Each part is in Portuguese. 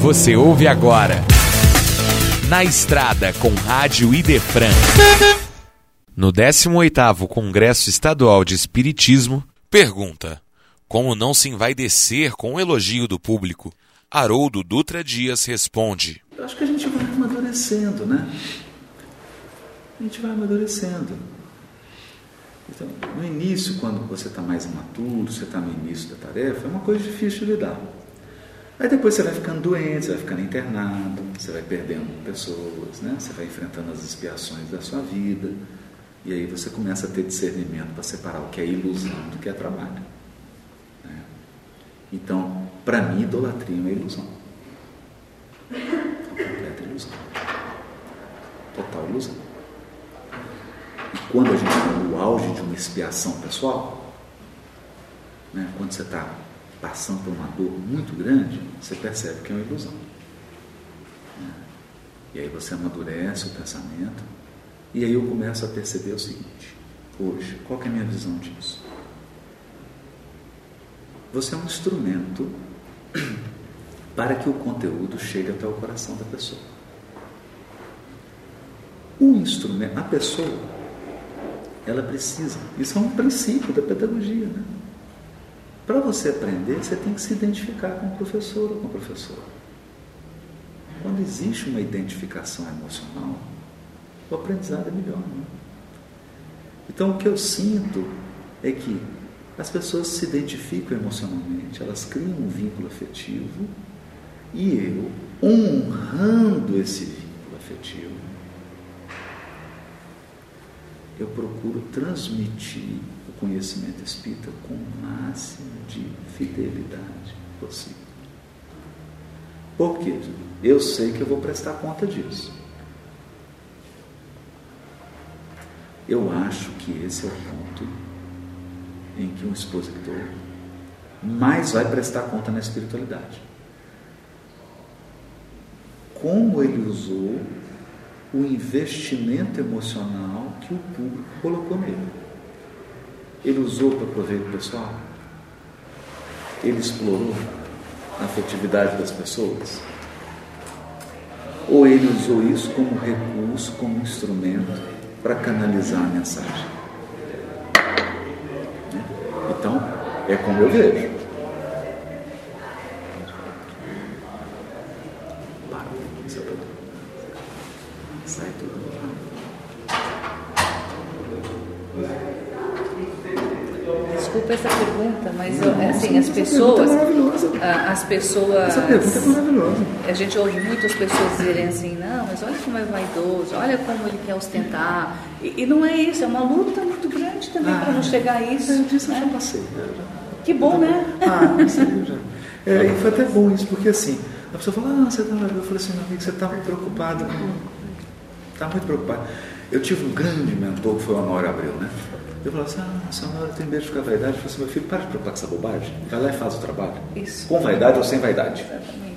Você ouve agora. Na Estrada com Rádio Idefran. No 18º Congresso Estadual de Espiritismo, pergunta: Como não se envaidecer com o elogio do público? Haroldo Dutra Dias responde: Eu acho que a gente vai amadurecendo, né? A gente vai amadurecendo. Então, no início, quando você está mais imaturo, você está no início da tarefa, é uma coisa difícil de lidar. Aí depois você vai ficando doente, você vai ficando internado, você vai perdendo pessoas, né? você vai enfrentando as expiações da sua vida. E aí você começa a ter discernimento para separar o que é ilusão do que é trabalho. Né? Então, para mim, idolatria é uma ilusão. Uma completa ilusão. Total ilusão. E quando a gente está no auge de uma expiação pessoal, né, quando você está passando por uma dor muito grande, você percebe que é uma ilusão. Né? E aí você amadurece o pensamento, e aí eu começo a perceber o seguinte: hoje, qual é a minha visão disso? Você é um instrumento para que o conteúdo chegue até o coração da pessoa. O instrumento, a pessoa, ela precisa, isso é um princípio da pedagogia, né? Para você aprender, você tem que se identificar com o professor ou com a professora. Quando existe uma identificação emocional, o aprendizado é melhor. Né? Então, o que eu sinto é que as pessoas se identificam emocionalmente, elas criam um vínculo afetivo e eu, honrando esse vínculo afetivo, eu procuro transmitir o conhecimento espírita com o máximo de fidelidade possível. Por quê? Eu sei que eu vou prestar conta disso. Eu acho que esse é o ponto em que um expositor mais vai prestar conta na espiritualidade. Como ele usou o investimento emocional que o público colocou nele. Ele usou para proveito pessoal? Ele explorou a afetividade das pessoas? Ou ele usou isso como recurso, como instrumento para canalizar a mensagem? Então, é como eu vejo. Sai tudo. Desculpa essa pergunta, mas eu, assim, as pessoas. É as pessoas. Essa pergunta é maravilhosa. A gente ouve muitas pessoas dizerem assim, não, mas olha como é vaidoso, olha como ele quer ostentar. E, e não é isso, é uma luta muito grande também ah, para não chegar a isso. Eu disse, né? eu já passei. Eu já... Que bom, né? Ah, passei, já. É, e foi até bom isso, porque assim, a pessoa fala, ah, você tá. Eu falei assim, meu amigo, você estava preocupado. Está muito preocupado. Eu tive um grande mentor que foi o Honório Abreu, né? Eu falava assim, ah, senhora tem medo de ficar vaidade. Eu falei assim, meu filho, para de preocupar com essa bobagem. Vai lá e faz o trabalho. Isso. Com vaidade ou sem vaidade. Exatamente.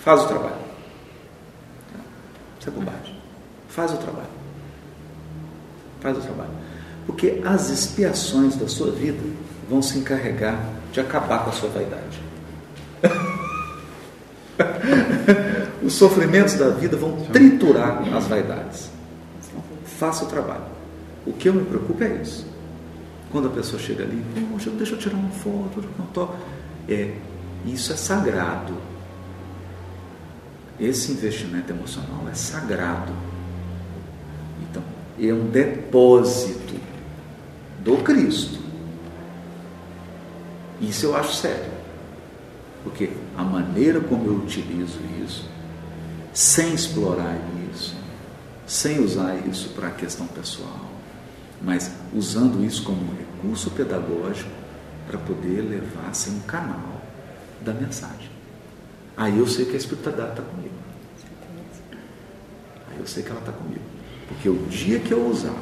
Faz o trabalho. Isso é bobagem. Faz o trabalho. Faz o trabalho. Porque as expiações da sua vida vão se encarregar de acabar com a sua vaidade. Os sofrimentos da vida vão triturar as vaidades. Faça o trabalho. O que eu me preocupo é isso. Quando a pessoa chega ali, poxa, deixa eu tirar uma foto, foto. É, isso é sagrado. Esse investimento emocional é sagrado. Então, é um depósito do Cristo. Isso eu acho sério. Porque a maneira como eu utilizo isso, sem explorar isso, sem usar isso para a questão pessoal, mas usando isso como um recurso pedagógico para poder levar ser um canal da mensagem. Aí eu sei que a espiritualidade está comigo. Aí eu sei que ela está comigo. Porque o dia que eu usar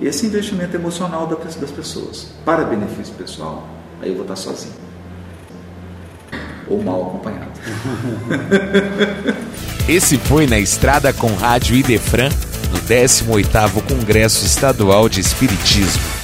esse investimento emocional das pessoas para benefício pessoal, aí eu vou estar sozinho. Ou mal acompanhado. Esse foi na Estrada com Rádio Idefran, no 18º Congresso Estadual de Espiritismo.